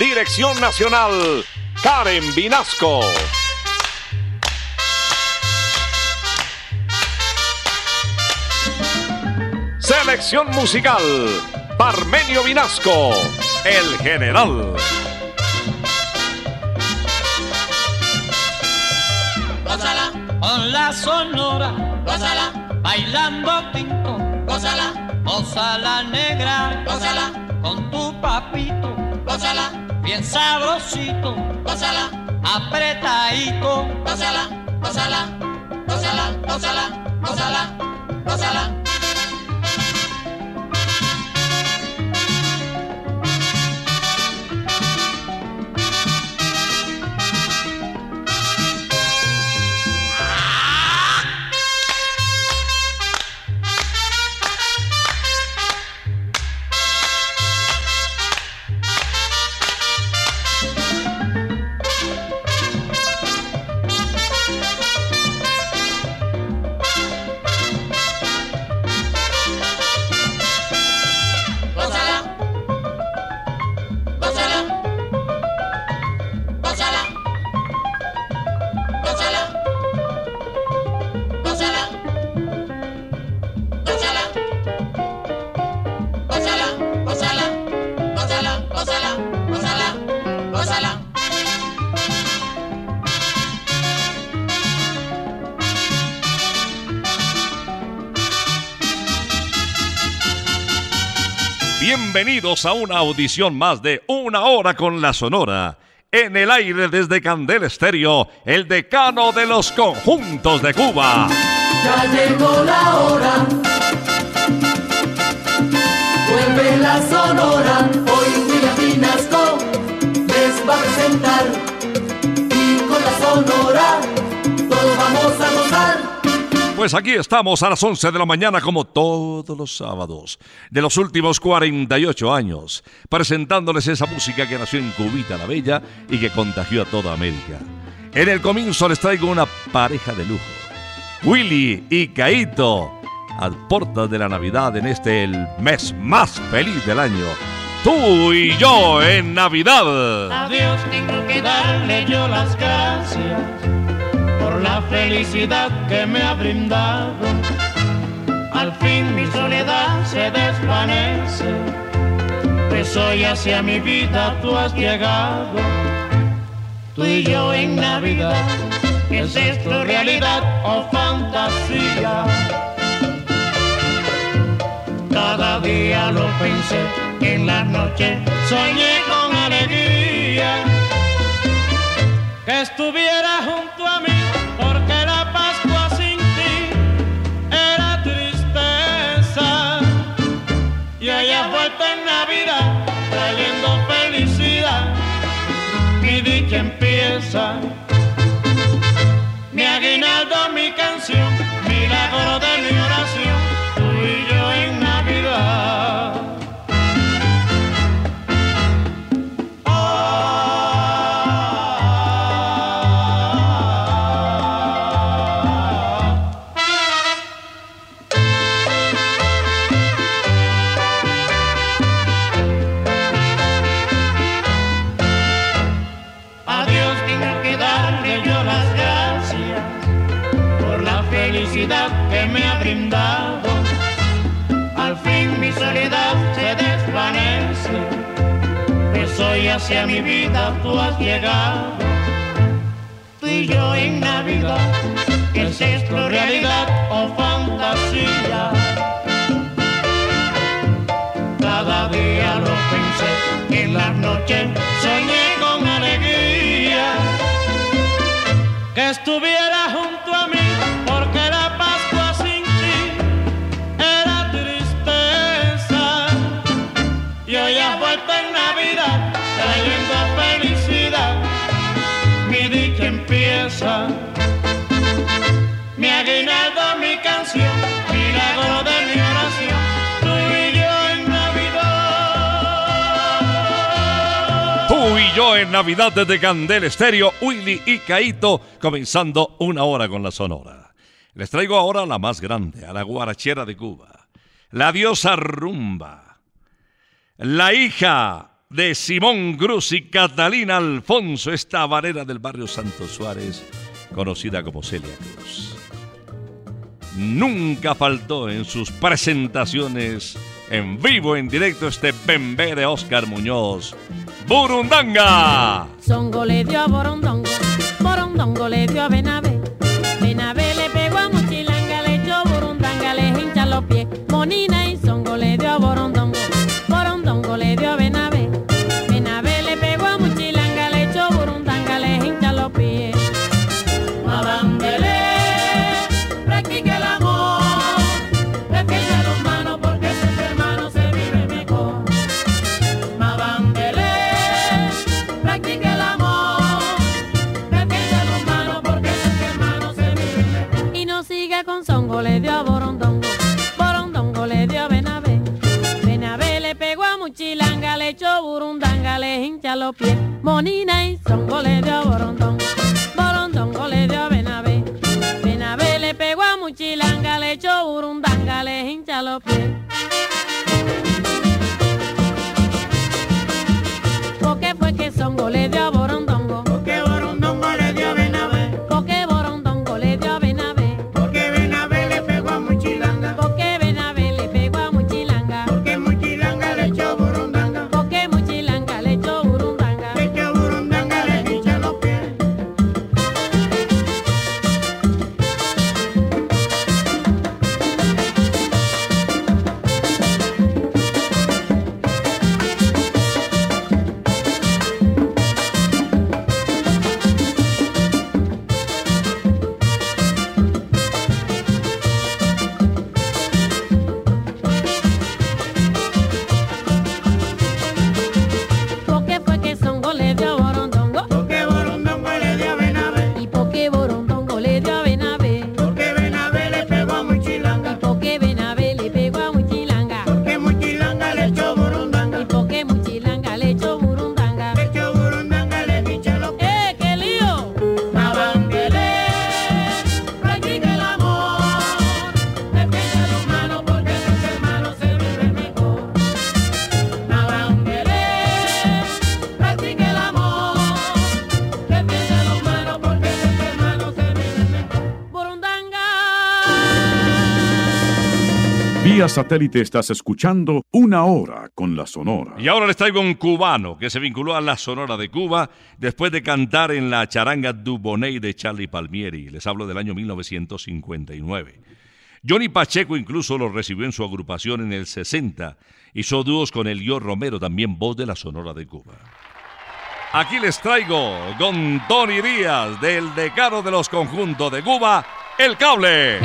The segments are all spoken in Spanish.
Dirección Nacional, Karen Vinasco. Selección musical, Parmenio Vinasco, el general. Gózala, Con la sonora, gózala, bailando tinto, gózala, goza la negra, gózala, con tu papito, gózala, bien sabrosito, gózala, apretadito. gózala, gózala, gózala, gózala, gózala, gózala. Gózala, Bienvenidos a una audición más de Una Hora con la Sonora. En el aire desde Candel Estéreo, el decano de los conjuntos de Cuba. Ya llegó la hora. Vuelve la sonora. Hoy William Pinasco les va a presentar. Y con la sonora todos vamos a. Pues aquí estamos a las 11 de la mañana como todos los sábados de los últimos 48 años, presentándoles esa música que nació en Cubita la Bella y que contagió a toda América. En el comienzo les traigo una pareja de lujo, Willy y Caito, a puertas de la Navidad en este el mes más feliz del año. Tú y yo en Navidad. A Dios tengo que darle yo las gracias por la felicidad que me ha brindado. Al fin mi soledad se desvanece, pues hoy hacia mi vida tú has llegado. Tú y yo en Navidad, ¿es esto realidad o fantasía? Cada día lo pensé, en la noche soñé con alegría que estuviera junto a Mi aguinaldo, mi canción, milagro de mi hoy hacia mi vida tú has llegado. Tú y yo en Navidad, ¿es esto realidad o fantasía? Cada día lo pensé, en las noches soñé con alegría que estuviera En Navidad desde Candel Estéreo, Willy y Caito, comenzando una hora con la sonora. Les traigo ahora la más grande, a la guarachera de Cuba, la diosa rumba, la hija de Simón Cruz y Catalina Alfonso, esta varera del barrio Santo Suárez, conocida como Celia Cruz. Nunca faltó en sus presentaciones en vivo, en directo, este bembé de Oscar Muñoz. ¡Burundanga! Songo le dio a Borondongo, Borondongo le dio a Benavé. Benavé le pegó a Mochilanga, le echó Burundanga, le hincha los pies. Monina satélite estás escuchando una hora con la Sonora. Y ahora les traigo un cubano que se vinculó a la Sonora de Cuba después de cantar en la charanga Dubonnet de Charlie Palmieri. Les hablo del año 1959. Johnny Pacheco incluso lo recibió en su agrupación en el 60. Hizo dúos con Elio Romero, también voz de la Sonora de Cuba. Aquí les traigo con Tony Díaz del decano de los conjuntos de Cuba, El Cable.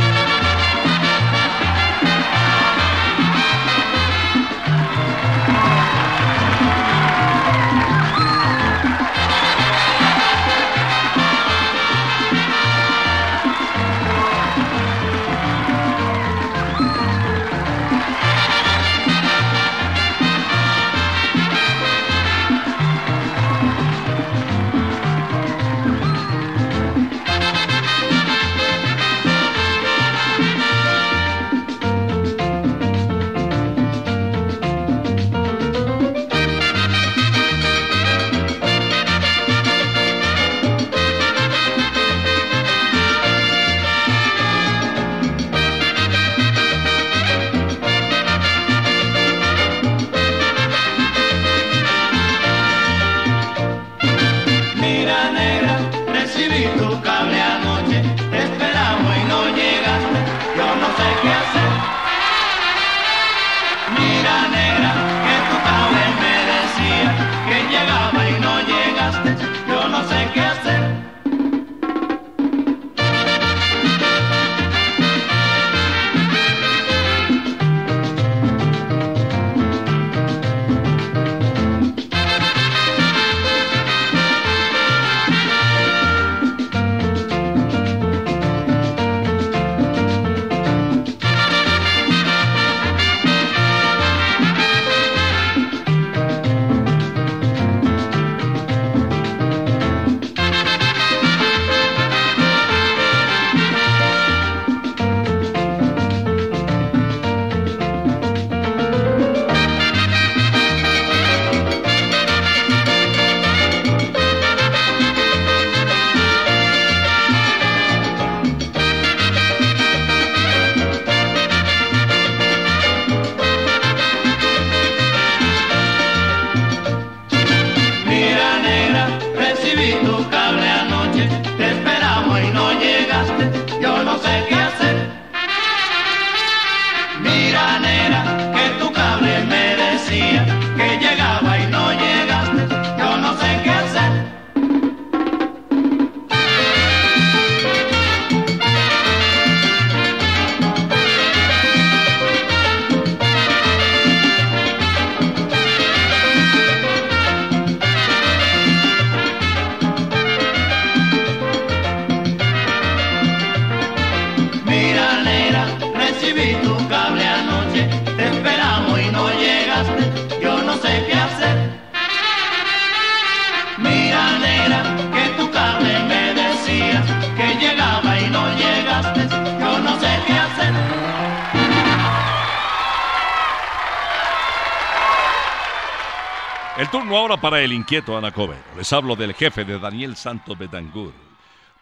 Turno ahora para el inquieto Anacobero. Les hablo del jefe de Daniel Santos Betancourt.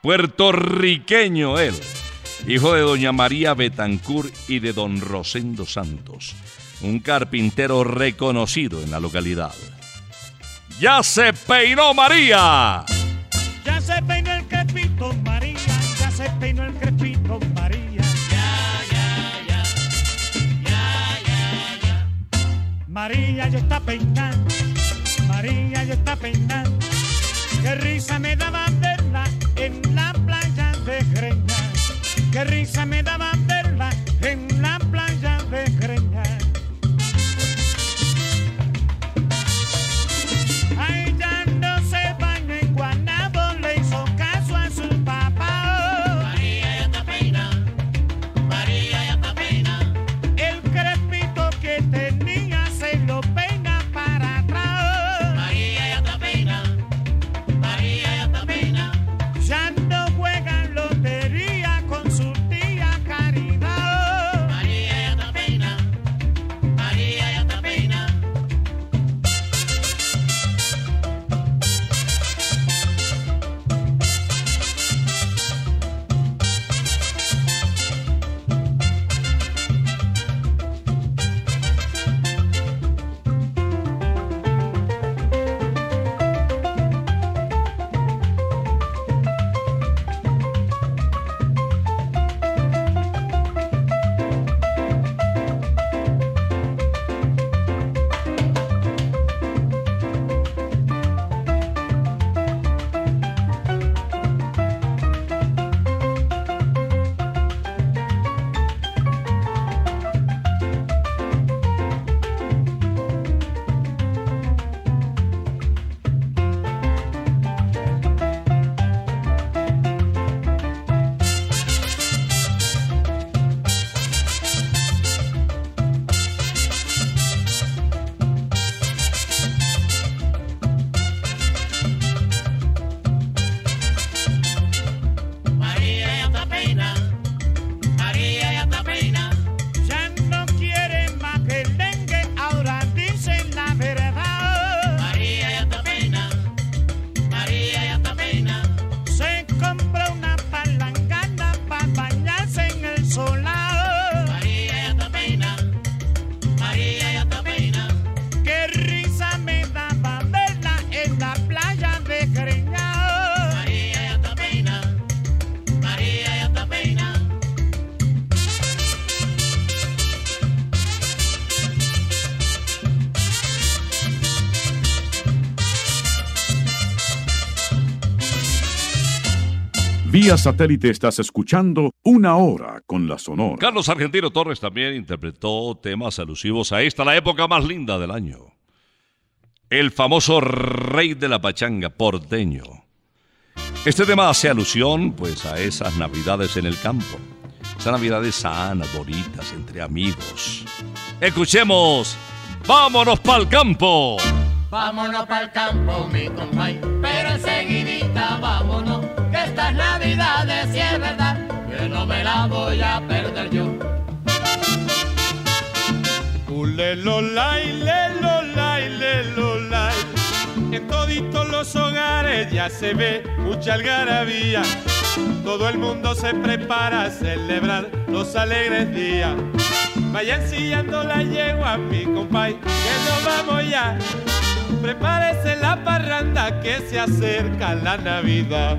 Puertorriqueño él. Hijo de doña María Betancourt y de don Rosendo Santos. Un carpintero reconocido en la localidad. ¡Ya se peinó María! Ya se peinó el crepito, María. Ya se peinó el crepito, María. Ya, ya, ya. Ya, ya, ya. María ya está peinando. María ya está peinando. Qué risa me daba verla en la playa de Greña. Qué risa me daba verla Vía satélite estás escuchando Una Hora con la Sonora. Carlos Argentino Torres también interpretó temas alusivos a esta, la época más linda del año. El famoso rey de la pachanga porteño. Este tema hace alusión pues a esas navidades en el campo. Esas navidades sanas, bonitas, entre amigos. Escuchemos, vámonos pa'l campo. Vámonos para el campo, mi compay, pero enseguidita vámonos, navidades si es verdad, que no me la voy a perder yo. Ulelolay, lelolay, lelolay. En toditos los hogares ya se ve mucha algarabía. Todo el mundo se prepara a celebrar los alegres días. Vayan sillando la yegua, mi compay, que nos vamos ya. Prepárese la parranda que se acerca la Navidad.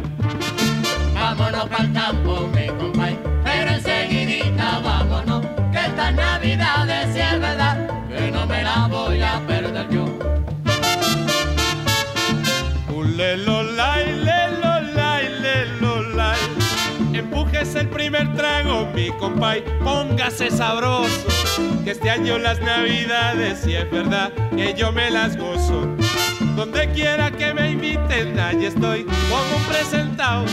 Vámonos para el campo, mi compay, pero enseguidita vámonos, que estas navidades si es verdad, que no me la voy a perder yo. Ulelolay, lelolay, lelolay. Empújese el primer trago, mi compay, póngase sabroso. Que este año las navidades, si es verdad, que yo me las gozo. Donde quiera que me inviten, allí estoy como un presentado.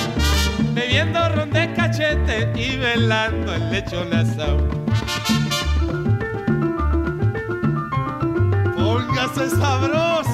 Bebiendo ron de cachete y velando el lechón asado. Póngase sabroso.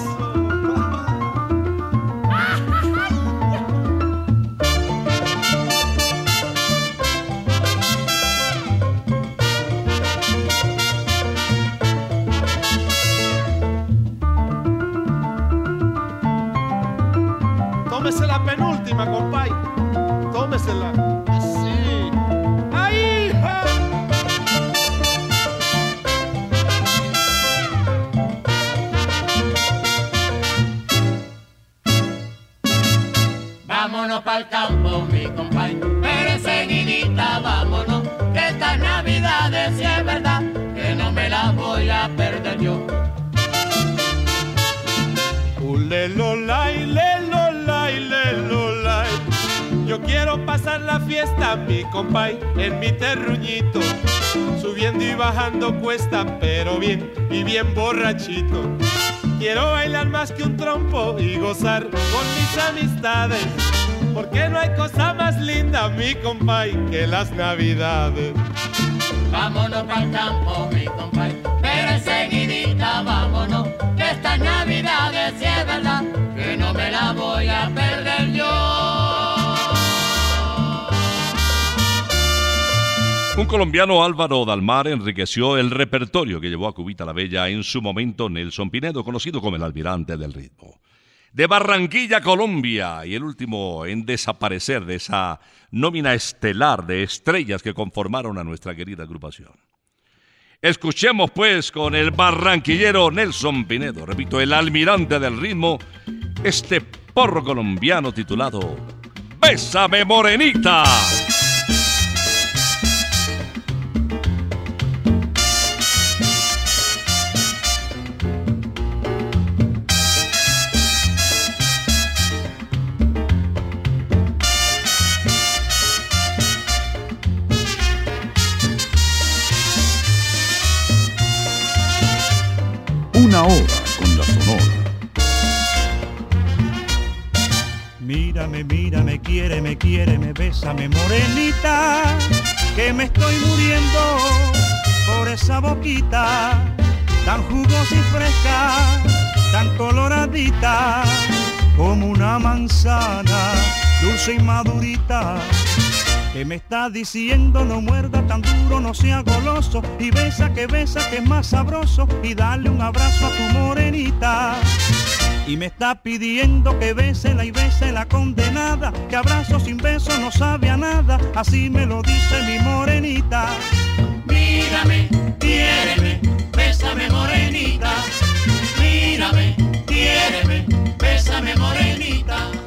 Compay, en mi terruñito. Subiendo y bajando cuesta, pero bien y bien borrachito. Quiero bailar más que un trompo y gozar con mis amistades. Porque no hay cosa más linda, mi compay, que las navidades. Vámonos pa'l campo, mi compay, pero enseguidita vámonos, que esta Navidad si es verdad, colombiano Álvaro Dalmar enriqueció el repertorio que llevó a Cubita la Bella en su momento Nelson Pinedo, conocido como el almirante del ritmo. De Barranquilla, Colombia, y el último en desaparecer de esa nómina estelar de estrellas que conformaron a nuestra querida agrupación. Escuchemos pues con el barranquillero Nelson Pinedo, repito, el almirante del ritmo, este porro colombiano titulado Bésame Morenita. Una con la Sonora. Mírame, mírame, quiéreme, quiéreme, bésame, morenita, que me estoy muriendo por esa boquita, tan jugosa y fresca, tan coloradita, como una manzana, dulce y madurita. Que me está diciendo no muerda tan duro, no sea goloso y besa que besa que es más sabroso y dale un abrazo a tu morenita. Y me está pidiendo que bésela y la condenada, que abrazo sin beso no sabe a nada, así me lo dice mi morenita. Mírame, quiéreme, bésame morenita. Mírame, quiéreme, bésame morenita.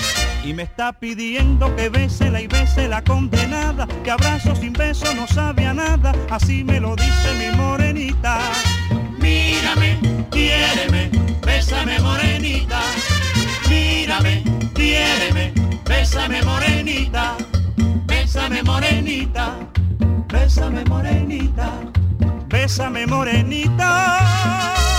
Y me está pidiendo que y bese la condenada, que abrazo sin beso no sabe a nada, así me lo dice mi morenita. Mírame, quiéreme, bésame morenita. Mírame, quiéreme, bésame morenita. Bésame morenita, bésame morenita. Bésame morenita.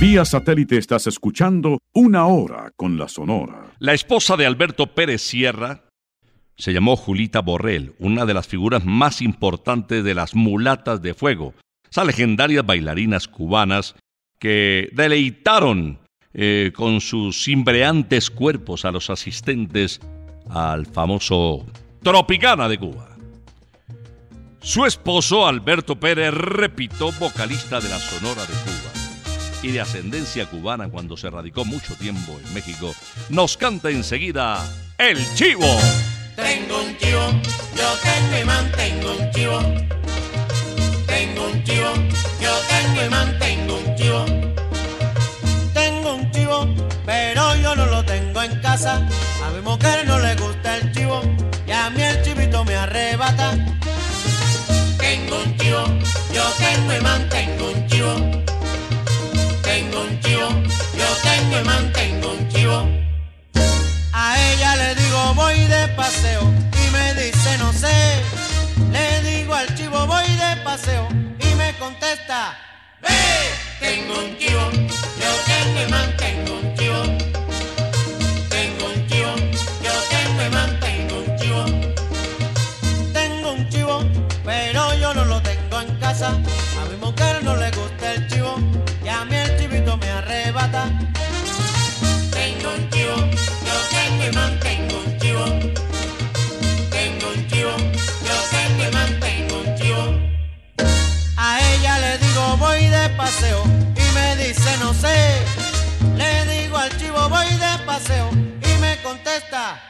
Vía satélite estás escuchando Una hora con la Sonora. La esposa de Alberto Pérez Sierra se llamó Julita Borrell, una de las figuras más importantes de las mulatas de fuego, esas legendarias bailarinas cubanas que deleitaron eh, con sus cimbreantes cuerpos a los asistentes al famoso Tropicana de Cuba. Su esposo, Alberto Pérez, repito, vocalista de la Sonora de Cuba y de ascendencia cubana cuando se radicó mucho tiempo en México, nos canta enseguida El Chivo. Tengo un chivo, yo tengo y mantengo un chivo. Tengo un chivo, yo tengo y mantengo un chivo. Tengo un chivo, pero yo no lo tengo en casa. A mi mujer no le gusta el chivo y a mí el chivito me arrebata. Tengo un chivo, yo tengo y mantengo un chivo. me mantengo un chivo. A ella le digo voy de paseo y me dice no sé. Le digo al chivo voy de paseo y me contesta, ve, tengo un chivo, yo que me mantengo un chivo. Sé. Le digo al chivo voy de paseo y me contesta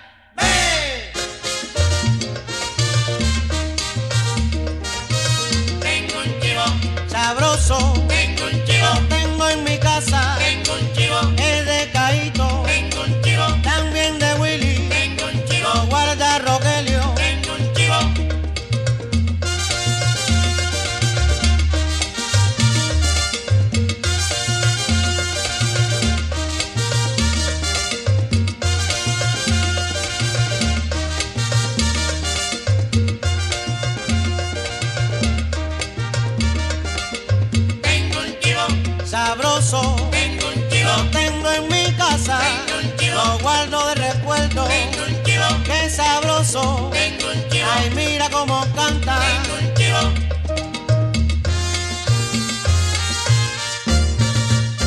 guardo de recuerdo. Tengo un chivo. Qué sabroso. Tengo un chivo. Ay, mira cómo canta. Tengo un chivo.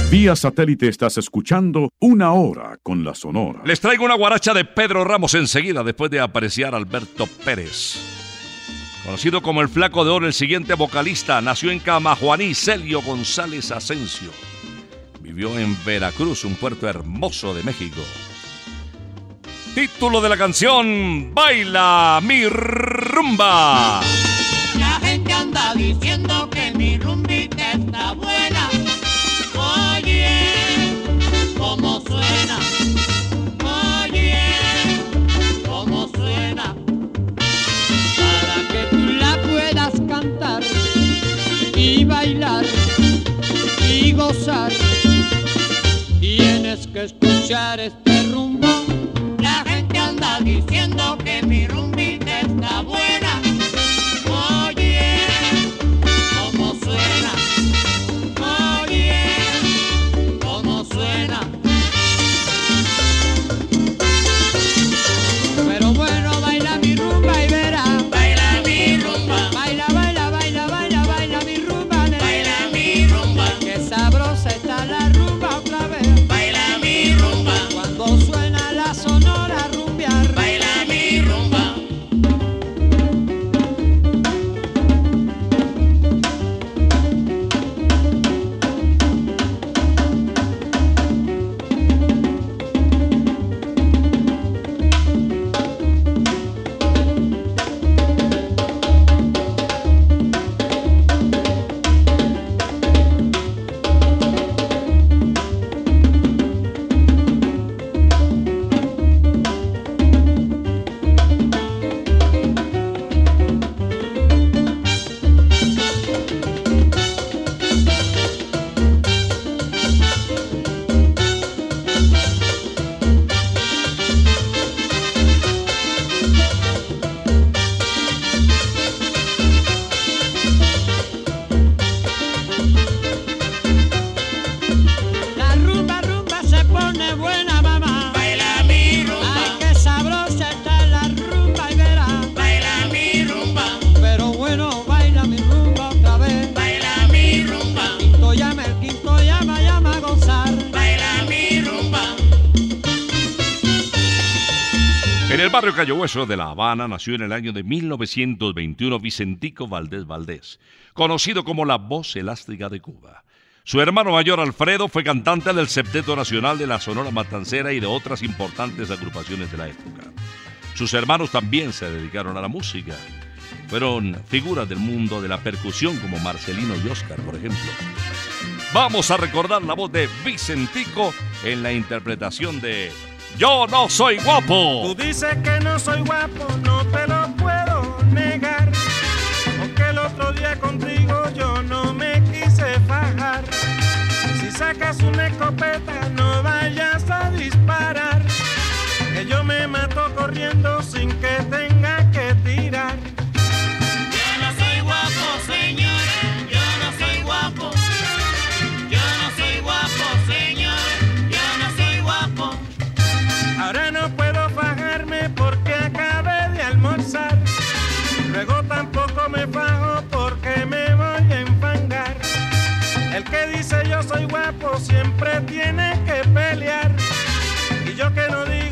Vía satélite estás escuchando Una Hora con la Sonora. Les traigo una guaracha de Pedro Ramos enseguida después de apreciar a Alberto Pérez. Conocido como el Flaco de Oro, el siguiente vocalista nació en Camajuaní, Celio González Asensio. Vivió en Veracruz, un puerto hermoso de México. Título de la canción, Baila mi rumba. La gente anda diciendo que mi rumbita está buena. Oye, cómo suena. Oye, cómo suena. para que tú la puedas cantar y bailar y gozar. Tienes que escuchar este mi rumbita está buena. Hueso de La Habana nació en el año de 1921 Vicentico Valdés Valdés, conocido como la voz elástica de Cuba. Su hermano mayor Alfredo fue cantante del Septeto Nacional de la Sonora Matancera y de otras importantes agrupaciones de la época. Sus hermanos también se dedicaron a la música. Fueron figuras del mundo de la percusión como Marcelino y Oscar, por ejemplo. Vamos a recordar la voz de Vicentico en la interpretación de Yo no soy guapo. Tú dices que no soy guapo, no te lo puedo negar. Porque el otro día contigo yo no me quise fajar. Si sacas una escopeta, no vayas a disparar. Que yo me mato corriendo sin que tenga que tirar. soy guapo siempre tiene que pelear. Y yo que no digo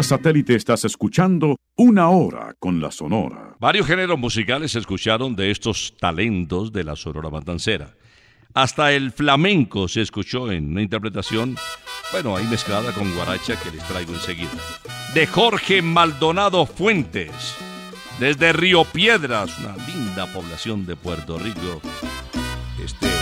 Satélite estás escuchando Una Hora con la Sonora. Varios géneros musicales se escucharon de estos talentos de la Sonora Matancera. Hasta el flamenco se escuchó en una interpretación, bueno, ahí mezclada con guaracha que les traigo enseguida. De Jorge Maldonado Fuentes, desde Río Piedras, una linda población de Puerto Rico. Este.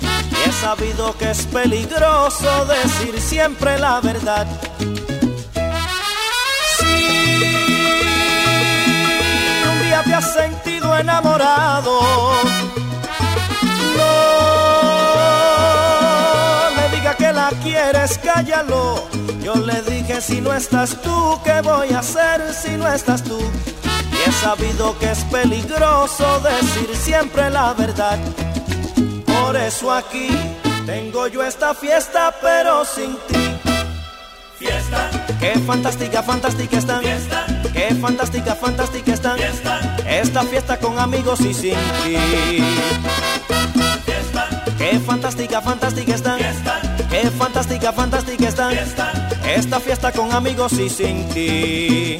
Y he sabido que es peligroso decir siempre la verdad. Si un día te has sentido enamorado, no le diga que la quieres, cállalo. Yo le dije, si no estás tú, ¿qué voy a hacer si no estás tú? Y he sabido que es peligroso decir siempre la verdad. Por eso aquí tengo yo esta fiesta, pero sin ti. Fiesta. Qué fantástica, fantástica están. Fiesta. Qué fantástica, fantástica están. Fiesta. Esta fiesta con amigos y sin ti. Fiesta. Qué fantástica, fantástica están. Fiesta. Qué fantástica, fantástica están. Fiesta. Esta fiesta con amigos y sin ti.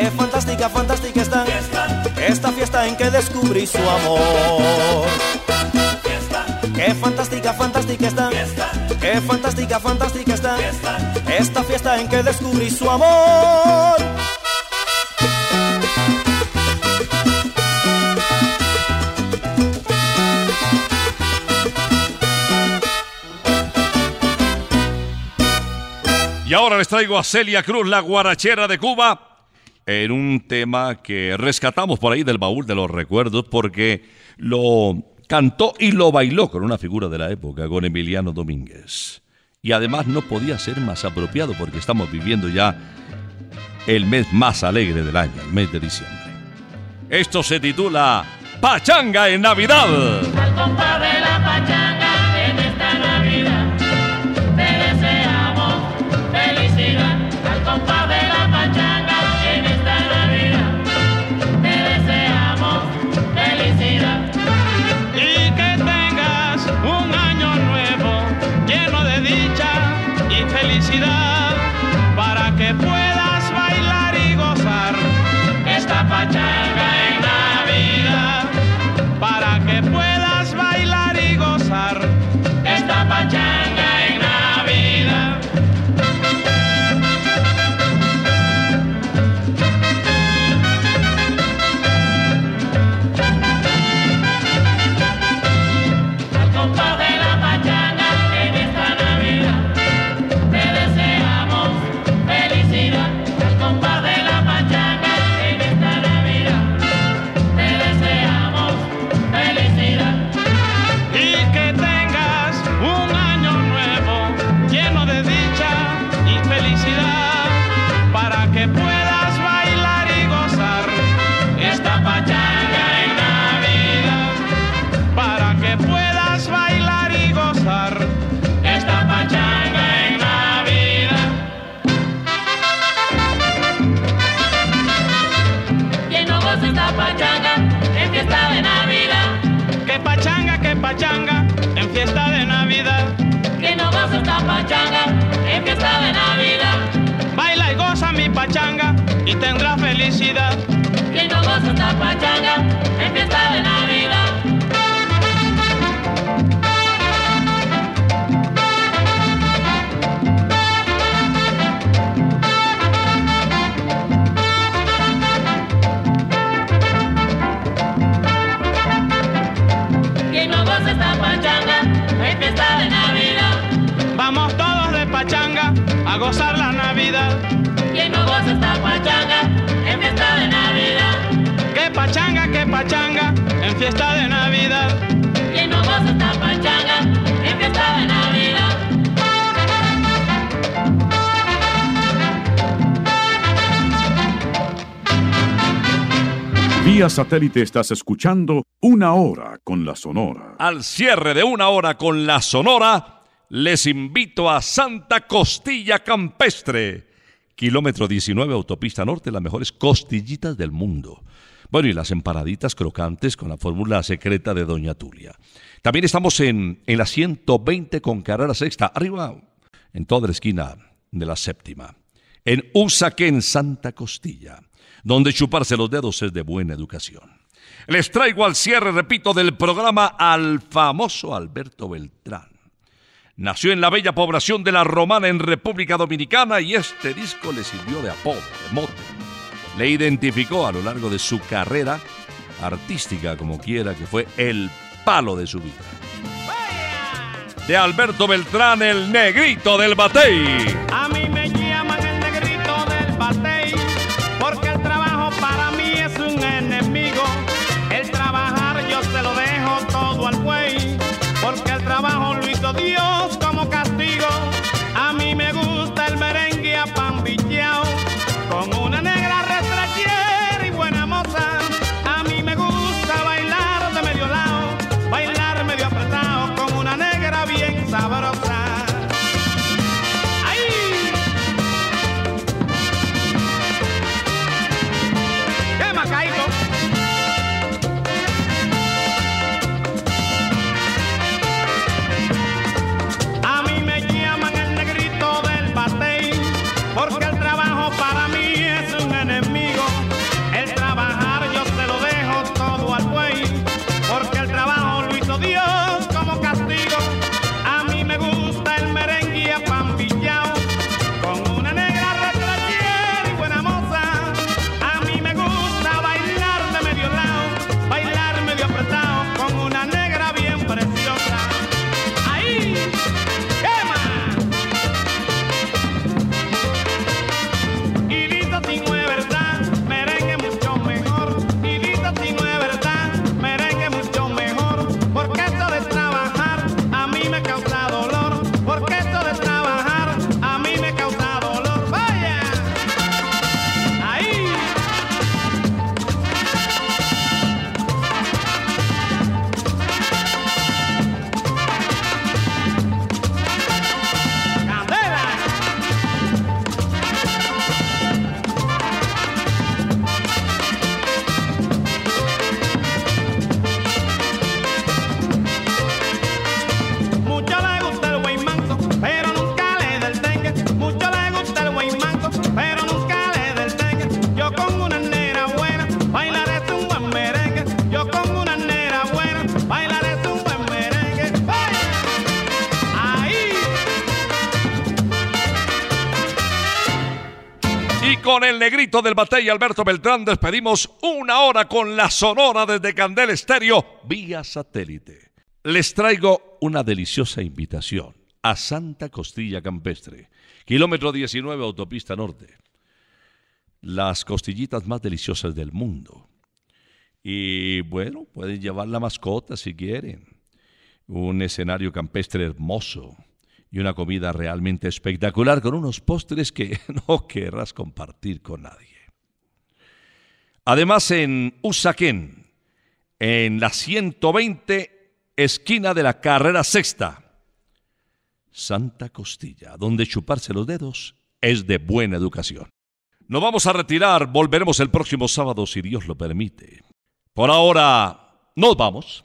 Qué fantástica, fantástica están. Esta fiesta en que descubrí su amor. Qué fantástica, fantástica están. Qué fantástica, fantástica están. Esta fiesta en que descubrí su amor. Y ahora les traigo a Celia Cruz, la guarachera de Cuba, en un tema que rescatamos por ahí del baúl de los recuerdos porque lo cantó y lo bailó con una figura de la época, con Emiliano Domínguez. Y además no podía ser más apropiado porque estamos viviendo ya el mes más alegre del año, el mes de diciembre. Esto se titula Pachanga en Navidad. De la pachanga Satélite estás escuchando Una Hora con la Sonora. Al cierre de una hora con la Sonora, les invito a Santa Costilla Campestre. Kilómetro 19, autopista norte, las mejores costillitas del mundo. Bueno, y las emparaditas crocantes con la fórmula secreta de Doña Tulia. También estamos en, en la 120 con carrera sexta, arriba, en toda la esquina de la séptima. En Usaquén, Santa Costilla, donde chuparse los dedos es de buena educación. Les traigo al cierre, repito, del programa al famoso Alberto Beltrán. Nació en la bella población de La Romana en República Dominicana y este disco le sirvió de apodo, de mote. Le identificó a lo largo de su carrera artística, como quiera, que fue el palo de su vida. De Alberto Beltrán, el negrito del batey. Porque el trabajo lo hizo Dios negrito del batey Alberto Beltrán despedimos una hora con la sonora desde Candel Estéreo vía satélite. Les traigo una deliciosa invitación a Santa Costilla Campestre, kilómetro 19 Autopista Norte. Las costillitas más deliciosas del mundo. Y bueno, pueden llevar la mascota si quieren. Un escenario campestre hermoso y una comida realmente espectacular con unos postres que no querrás compartir con nadie. Además en Usaquén, en la 120 esquina de la carrera sexta, Santa Costilla, donde chuparse los dedos es de buena educación. Nos vamos a retirar, volveremos el próximo sábado si Dios lo permite. Por ahora, nos vamos.